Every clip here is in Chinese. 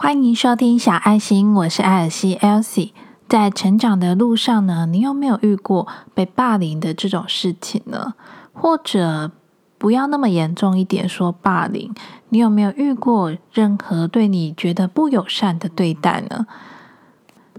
欢迎收听小爱心，我是艾尔西 Elsie。在成长的路上呢，你有没有遇过被霸凌的这种事情呢？或者不要那么严重一点说霸凌，你有没有遇过任何对你觉得不友善的对待呢？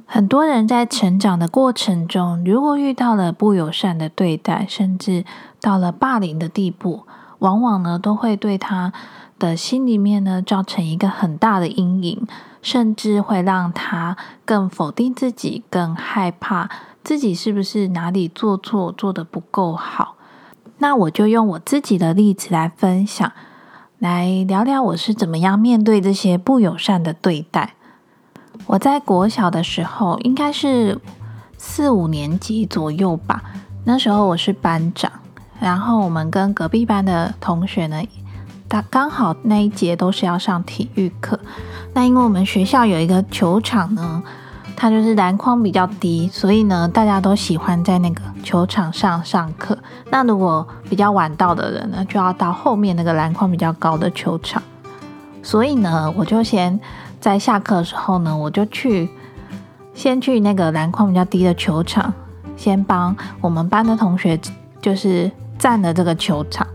很多人在成长的过程中，如果遇到了不友善的对待，甚至到了霸凌的地步，往往呢都会对他的心里面呢造成一个很大的阴影。甚至会让他更否定自己，更害怕自己是不是哪里做错，做的不够好。那我就用我自己的例子来分享，来聊聊我是怎么样面对这些不友善的对待。我在国小的时候，应该是四五年级左右吧。那时候我是班长，然后我们跟隔壁班的同学呢。他刚好那一节都是要上体育课，那因为我们学校有一个球场呢，它就是篮筐比较低，所以呢，大家都喜欢在那个球场上上课。那如果比较晚到的人呢，就要到后面那个篮筐比较高的球场。所以呢，我就先在下课的时候呢，我就去先去那个篮筐比较低的球场，先帮我们班的同学就是占了这个球场。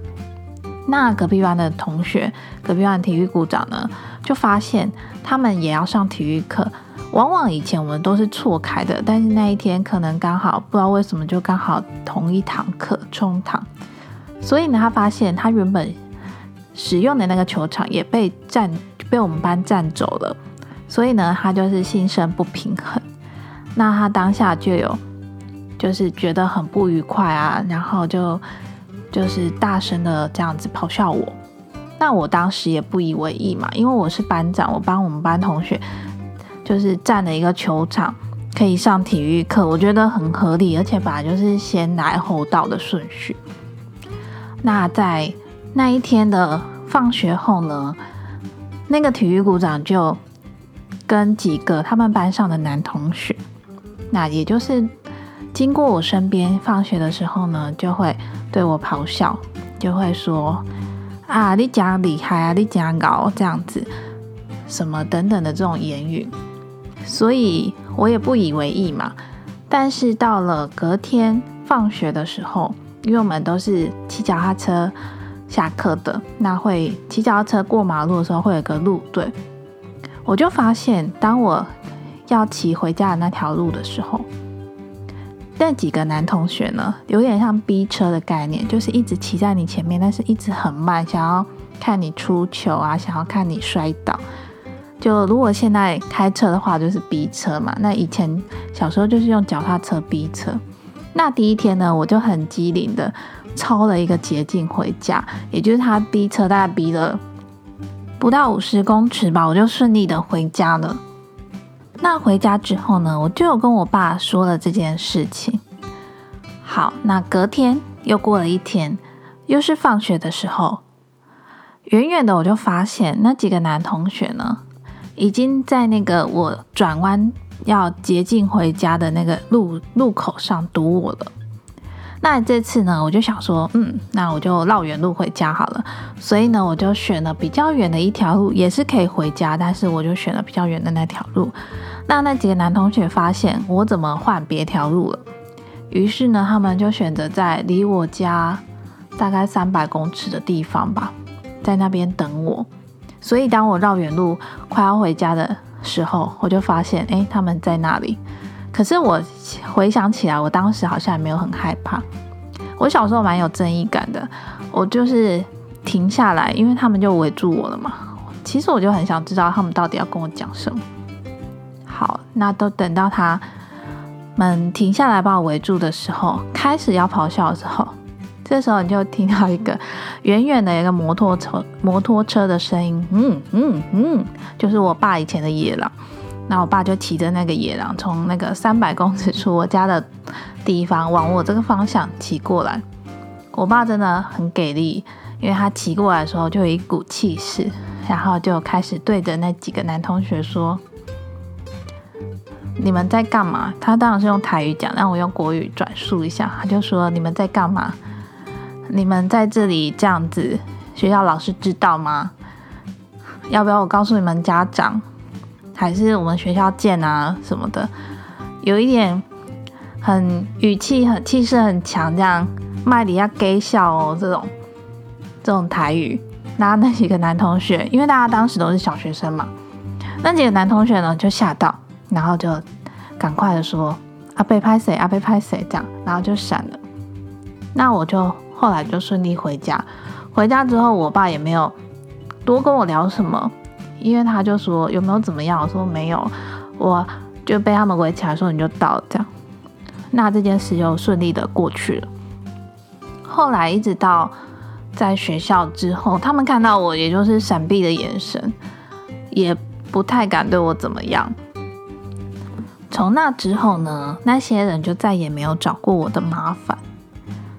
那隔壁班的同学，隔壁班体育股长呢，就发现他们也要上体育课。往往以前我们都是错开的，但是那一天可能刚好不知道为什么就刚好同一堂课冲堂，所以呢，他发现他原本使用的那个球场也被占被我们班占走了，所以呢，他就是心生不平衡。那他当下就有就是觉得很不愉快啊，然后就。就是大声的这样子咆哮我，那我当时也不以为意嘛，因为我是班长，我帮我们班同学就是占了一个球场可以上体育课，我觉得很合理，而且本来就是先来后到的顺序。那在那一天的放学后呢，那个体育股长就跟几个他们班上的男同学，那也就是经过我身边放学的时候呢，就会。对我咆哮，就会说啊，你讲厉害啊，你讲搞这样子，什么等等的这种言语，所以我也不以为意嘛。但是到了隔天放学的时候，因为我们都是骑脚踏车下课的，那会骑脚踏车过马路的时候会有个路队，我就发现，当我要骑回家的那条路的时候。那几个男同学呢，有点像逼车的概念，就是一直骑在你前面，但是一直很慢，想要看你出球啊，想要看你摔倒。就如果现在开车的话，就是逼车嘛。那以前小时候就是用脚踏车逼车。那第一天呢，我就很机灵的抄了一个捷径回家，也就是他逼车大概逼了不到五十公尺吧，我就顺利的回家了。那回家之后呢，我就有跟我爸说了这件事情。好，那隔天又过了一天，又是放学的时候，远远的我就发现那几个男同学呢，已经在那个我转弯要捷径回家的那个路路口上堵我了。那这次呢，我就想说，嗯，那我就绕远路回家好了。所以呢，我就选了比较远的一条路，也是可以回家，但是我就选了比较远的那条路。那那几个男同学发现我怎么换别条路了，于是呢，他们就选择在离我家大概三百公尺的地方吧，在那边等我。所以当我绕远路快要回家的时候，我就发现，哎，他们在那里。可是我回想起来，我当时好像也没有很害怕。我小时候蛮有正义感的，我就是停下来，因为他们就围住我了嘛。其实我就很想知道他们到底要跟我讲什么。好，那都等到他们停下来把我围住的时候，开始要咆哮的时候，这时候你就听到一个远远的一个摩托车摩托车的声音，嗯嗯嗯，就是我爸以前的野狼。那我爸就骑着那个野狼，从那个三百公尺处我家的地方往我这个方向骑过来。我爸真的很给力，因为他骑过来的时候就有一股气势，然后就开始对着那几个男同学说：“你们在干嘛？”他当然是用台语讲，让我用国语转述一下。他就说：“你们在干嘛？你们在这里这样子，学校老师知道吗？要不要我告诉你们家长？”还是我们学校见啊什么的，有一点很语气很气势很强，这样麦里要给笑哦这种这种台语。那那几个男同学，因为大家当时都是小学生嘛，那几个男同学呢就吓到，然后就赶快的说阿被拍谁阿被拍谁这样，然后就闪了。那我就后来就顺利回家，回家之后我爸也没有多跟我聊什么。因为他就说有没有怎么样，我说没有，我就被他们围起来说你就到这样，那这件事就顺利的过去了。后来一直到在学校之后，他们看到我也就是闪避的眼神，也不太敢对我怎么样。从那之后呢，那些人就再也没有找过我的麻烦。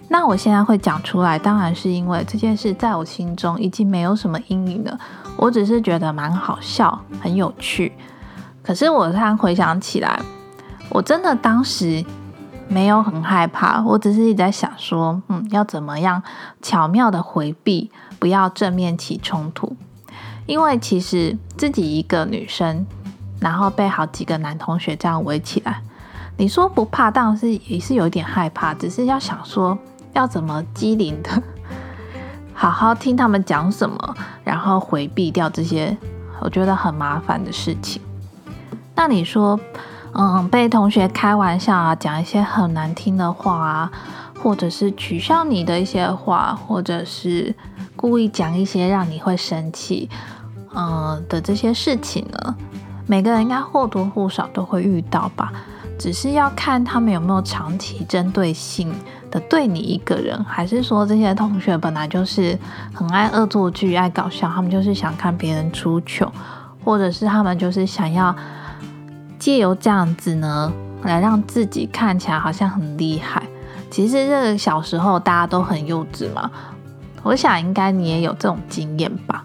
那我现在会讲出来，当然是因为这件事在我心中已经没有什么阴影了。我只是觉得蛮好笑，很有趣。可是我突然回想起来，我真的当时没有很害怕，我只是一直在想说，嗯，要怎么样巧妙的回避，不要正面起冲突。因为其实自己一个女生，然后被好几个男同学这样围起来，你说不怕，当然是也是有点害怕，只是要想说要怎么机灵的。好好听他们讲什么，然后回避掉这些我觉得很麻烦的事情。那你说，嗯，被同学开玩笑啊，讲一些很难听的话啊，或者是取笑你的一些话，或者是故意讲一些让你会生气，嗯的这些事情呢？每个人应该或多或少都会遇到吧，只是要看他们有没有长期针对性的。对你一个人，还是说这些同学本来就是很爱恶作剧、爱搞笑，他们就是想看别人出糗，或者是他们就是想要借由这样子呢，来让自己看起来好像很厉害。其实这个小时候大家都很幼稚嘛，我想应该你也有这种经验吧。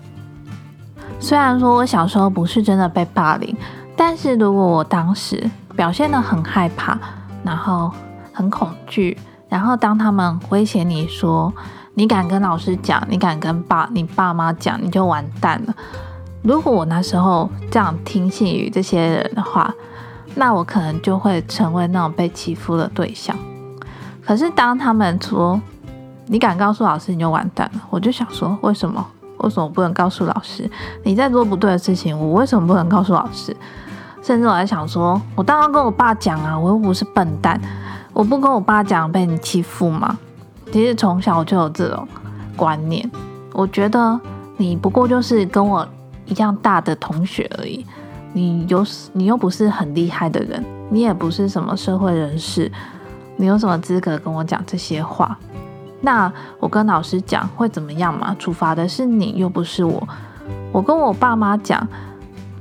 虽然说我小时候不是真的被霸凌，但是如果我当时表现的很害怕，然后很恐惧。然后当他们威胁你说，你敢跟老师讲，你敢跟爸你爸妈讲，你就完蛋了。如果我那时候这样听信于这些人的话，那我可能就会成为那种被欺负的对象。可是当他们说你敢告诉老师，你就完蛋了，我就想说，为什么？为什么不能告诉老师？你在做不对的事情，我为什么不能告诉老师？甚至我还想说，我当然跟我爸讲啊，我又不是笨蛋。我不跟我爸讲被你欺负吗？其实从小就有这种观念。我觉得你不过就是跟我一样大的同学而已，你有你又不是很厉害的人，你也不是什么社会人士，你有什么资格跟我讲这些话？那我跟老师讲会怎么样吗？处罚的是你，又不是我。我跟我爸妈讲，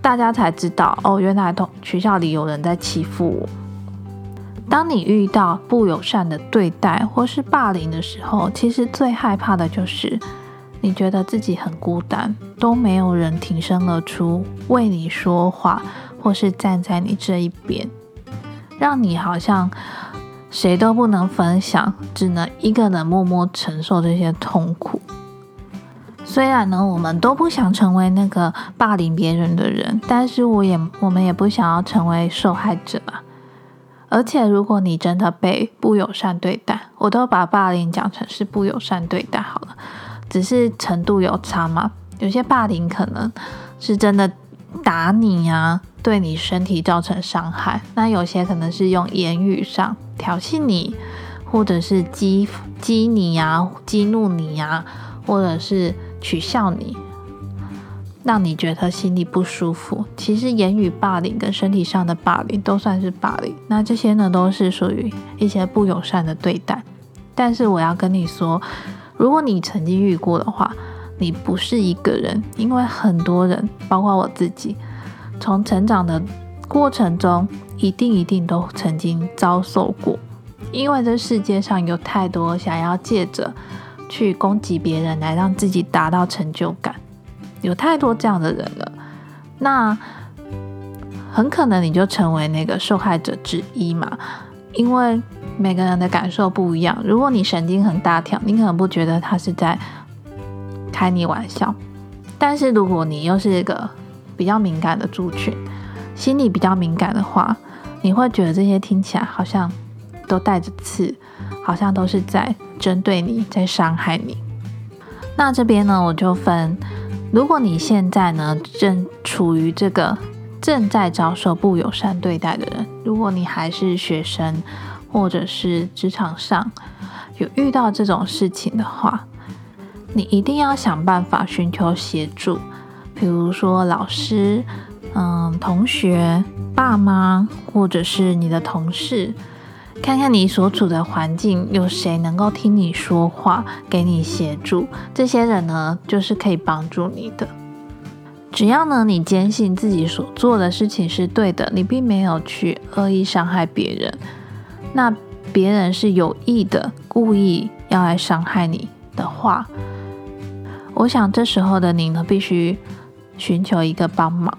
大家才知道哦，原来同学校里有人在欺负我。当你遇到不友善的对待或是霸凌的时候，其实最害怕的就是你觉得自己很孤单，都没有人挺身而出为你说话，或是站在你这一边，让你好像谁都不能分享，只能一个人默默承受这些痛苦。虽然呢，我们都不想成为那个霸凌别人的人，但是我也我们也不想要成为受害者啊。而且，如果你真的被不友善对待，我都把霸凌讲成是不友善对待好了，只是程度有差嘛。有些霸凌可能是真的打你呀，对你身体造成伤害；那有些可能是用言语上挑衅你，或者是激激你呀、激怒你呀，或者是取笑你。让你觉得心里不舒服，其实言语霸凌跟身体上的霸凌都算是霸凌。那这些呢，都是属于一些不友善的对待。但是我要跟你说，如果你曾经遇过的话，你不是一个人，因为很多人，包括我自己，从成长的过程中，一定一定都曾经遭受过。因为这世界上有太多想要借着去攻击别人来让自己达到成就感。有太多这样的人了，那很可能你就成为那个受害者之一嘛？因为每个人的感受不一样。如果你神经很大条，你可能不觉得他是在开你玩笑；但是如果你又是一个比较敏感的族群，心里比较敏感的话，你会觉得这些听起来好像都带着刺，好像都是在针对你，在伤害你。那这边呢，我就分，如果你现在呢正处于这个正在遭受不友善对待的人，如果你还是学生，或者是职场上有遇到这种事情的话，你一定要想办法寻求协助，比如说老师。嗯，同学、爸妈，或者是你的同事，看看你所处的环境有谁能够听你说话，给你协助。这些人呢，就是可以帮助你的。只要呢，你坚信自己所做的事情是对的，你并没有去恶意伤害别人，那别人是有意的、故意要来伤害你的话，我想这时候的你呢，必须寻求一个帮忙。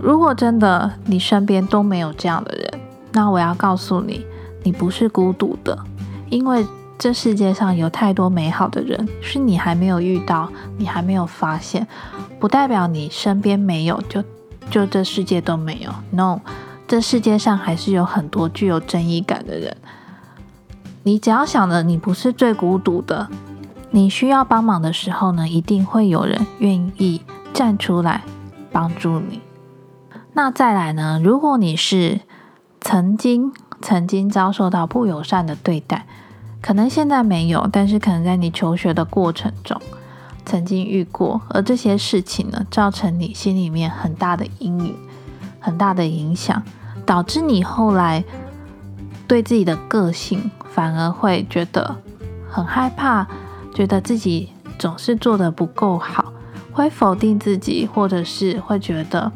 如果真的你身边都没有这样的人，那我要告诉你，你不是孤独的，因为这世界上有太多美好的人，是你还没有遇到，你还没有发现，不代表你身边没有，就就这世界都没有。No，这世界上还是有很多具有正义感的人。你只要想着你不是最孤独的，你需要帮忙的时候呢，一定会有人愿意站出来帮助你。那再来呢？如果你是曾经曾经遭受到不友善的对待，可能现在没有，但是可能在你求学的过程中曾经遇过，而这些事情呢，造成你心里面很大的阴影、很大的影响，导致你后来对自己的个性反而会觉得很害怕，觉得自己总是做的不够好，会否定自己，或者是会觉得。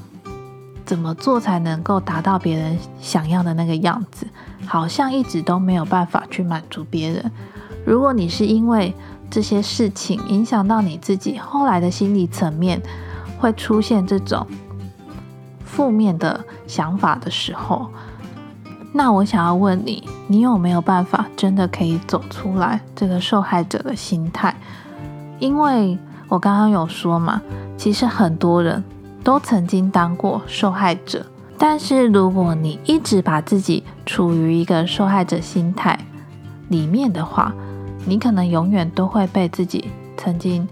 怎么做才能够达到别人想要的那个样子？好像一直都没有办法去满足别人。如果你是因为这些事情影响到你自己，后来的心理层面会出现这种负面的想法的时候，那我想要问你，你有没有办法真的可以走出来这个受害者的心态？因为我刚刚有说嘛，其实很多人。都曾经当过受害者，但是如果你一直把自己处于一个受害者心态里面的话，你可能永远都会被自己曾经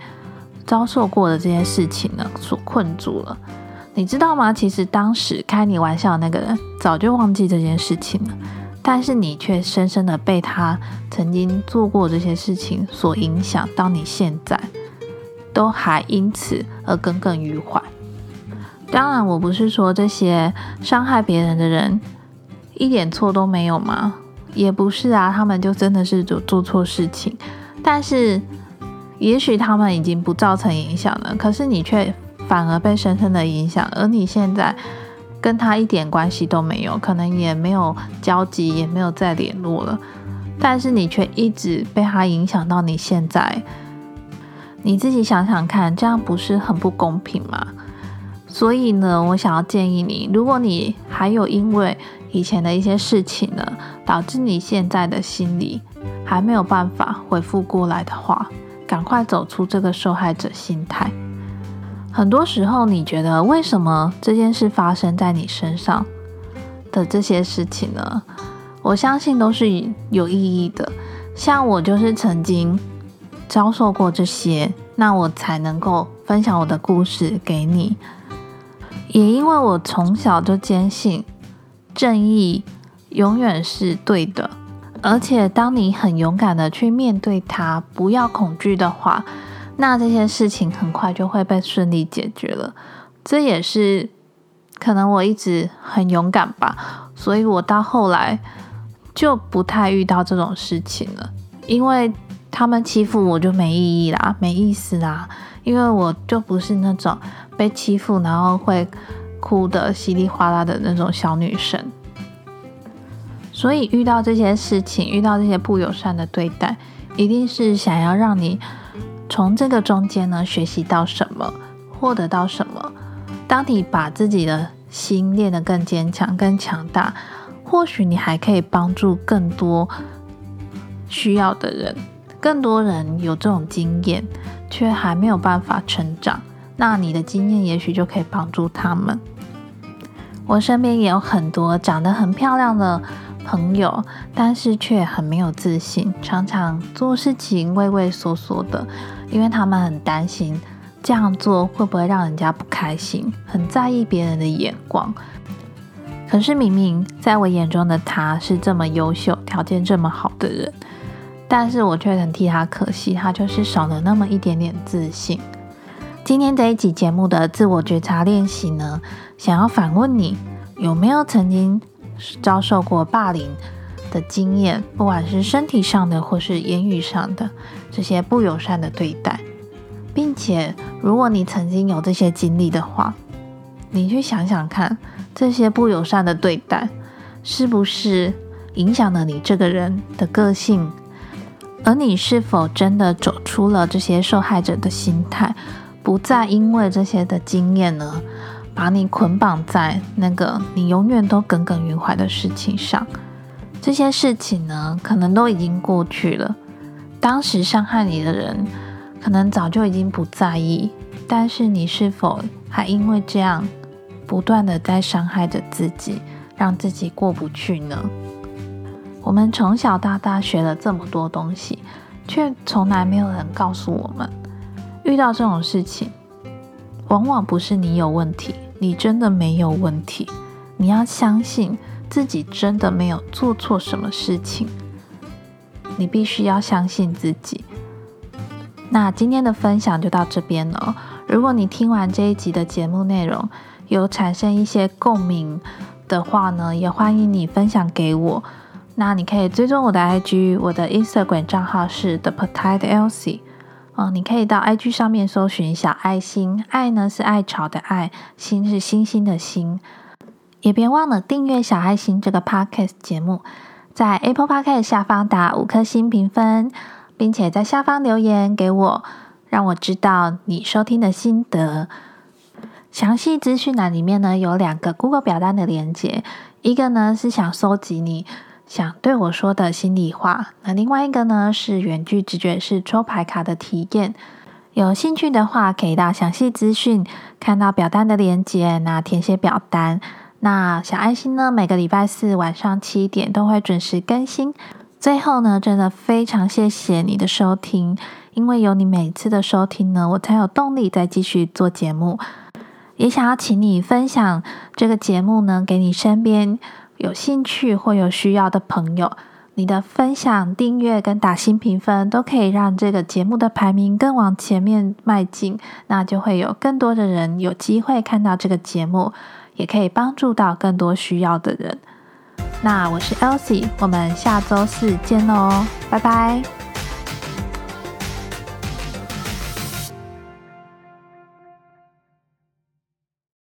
遭受过的这些事情呢所困住了。你知道吗？其实当时开你玩笑的那个人早就忘记这件事情了，但是你却深深的被他曾经做过这些事情所影响，到你现在都还因此而耿耿于怀。当然，我不是说这些伤害别人的人一点错都没有吗？也不是啊，他们就真的是做做错事情。但是，也许他们已经不造成影响了，可是你却反而被深深的影响，而你现在跟他一点关系都没有，可能也没有交集，也没有再联络了。但是你却一直被他影响到你现在，你自己想想看，这样不是很不公平吗？所以呢，我想要建议你，如果你还有因为以前的一些事情呢，导致你现在的心理还没有办法恢复过来的话，赶快走出这个受害者心态。很多时候，你觉得为什么这件事发生在你身上的这些事情呢？我相信都是有意义的。像我就是曾经遭受过这些，那我才能够分享我的故事给你。也因为我从小就坚信正义永远是对的，而且当你很勇敢的去面对它，不要恐惧的话，那这些事情很快就会被顺利解决了。这也是可能我一直很勇敢吧，所以我到后来就不太遇到这种事情了，因为他们欺负我就没意义啦，没意思啦。因为我就不是那种被欺负然后会哭的稀里哗啦的那种小女生，所以遇到这些事情，遇到这些不友善的对待，一定是想要让你从这个中间呢学习到什么，获得到什么。当你把自己的心练得更坚强、更强大，或许你还可以帮助更多需要的人，更多人有这种经验。却还没有办法成长，那你的经验也许就可以帮助他们。我身边也有很多长得很漂亮的朋友，但是却很没有自信，常常做事情畏畏缩缩的，因为他们很担心这样做会不会让人家不开心，很在意别人的眼光。可是明明在我眼中的他是这么优秀、条件这么好的人，但是我却很替他可惜，他就是少了那么一点点自信。今天这一集节目的自我觉察练习呢，想要反问你有没有曾经遭受过霸凌的经验，不管是身体上的或是言语上的这些不友善的对待，并且如果你曾经有这些经历的话，你去想想看，这些不友善的对待是不是影响了你这个人的个性，而你是否真的走出了这些受害者的心态？不再因为这些的经验呢，把你捆绑在那个你永远都耿耿于怀的事情上。这些事情呢，可能都已经过去了。当时伤害你的人，可能早就已经不在意。但是你是否还因为这样，不断的在伤害着自己，让自己过不去呢？我们从小到大学了这么多东西，却从来没有人告诉我们。遇到这种事情，往往不是你有问题，你真的没有问题。你要相信自己真的没有做错什么事情，你必须要相信自己。那今天的分享就到这边了。如果你听完这一集的节目内容有产生一些共鸣的话呢，也欢迎你分享给我。那你可以追踪我的 IG，我的 Instagram 账号是 The Petite Elsie。哦，你可以到 IG 上面搜寻小爱心，爱呢是爱草的爱，心是星星的心。也别忘了订阅小爱心这个 Podcast 节目，在 Apple Podcast 下方打五颗星评分，并且在下方留言给我，让我知道你收听的心得。详细资讯栏里面呢有两个 Google 表单的连接，一个呢是想收集你。想对我说的心里话，那另外一个呢是远距直觉式抽牌卡的体验。有兴趣的话，可以到详细资讯看到表单的链接，那填写表单。那小爱心呢，每个礼拜四晚上七点都会准时更新。最后呢，真的非常谢谢你的收听，因为有你每次的收听呢，我才有动力再继续做节目。也想要请你分享这个节目呢，给你身边。有兴趣或有需要的朋友，你的分享、订阅跟打新评分，都可以让这个节目的排名更往前面迈进。那就会有更多的人有机会看到这个节目，也可以帮助到更多需要的人。那我是 Elsie，我们下周四见喽，拜拜。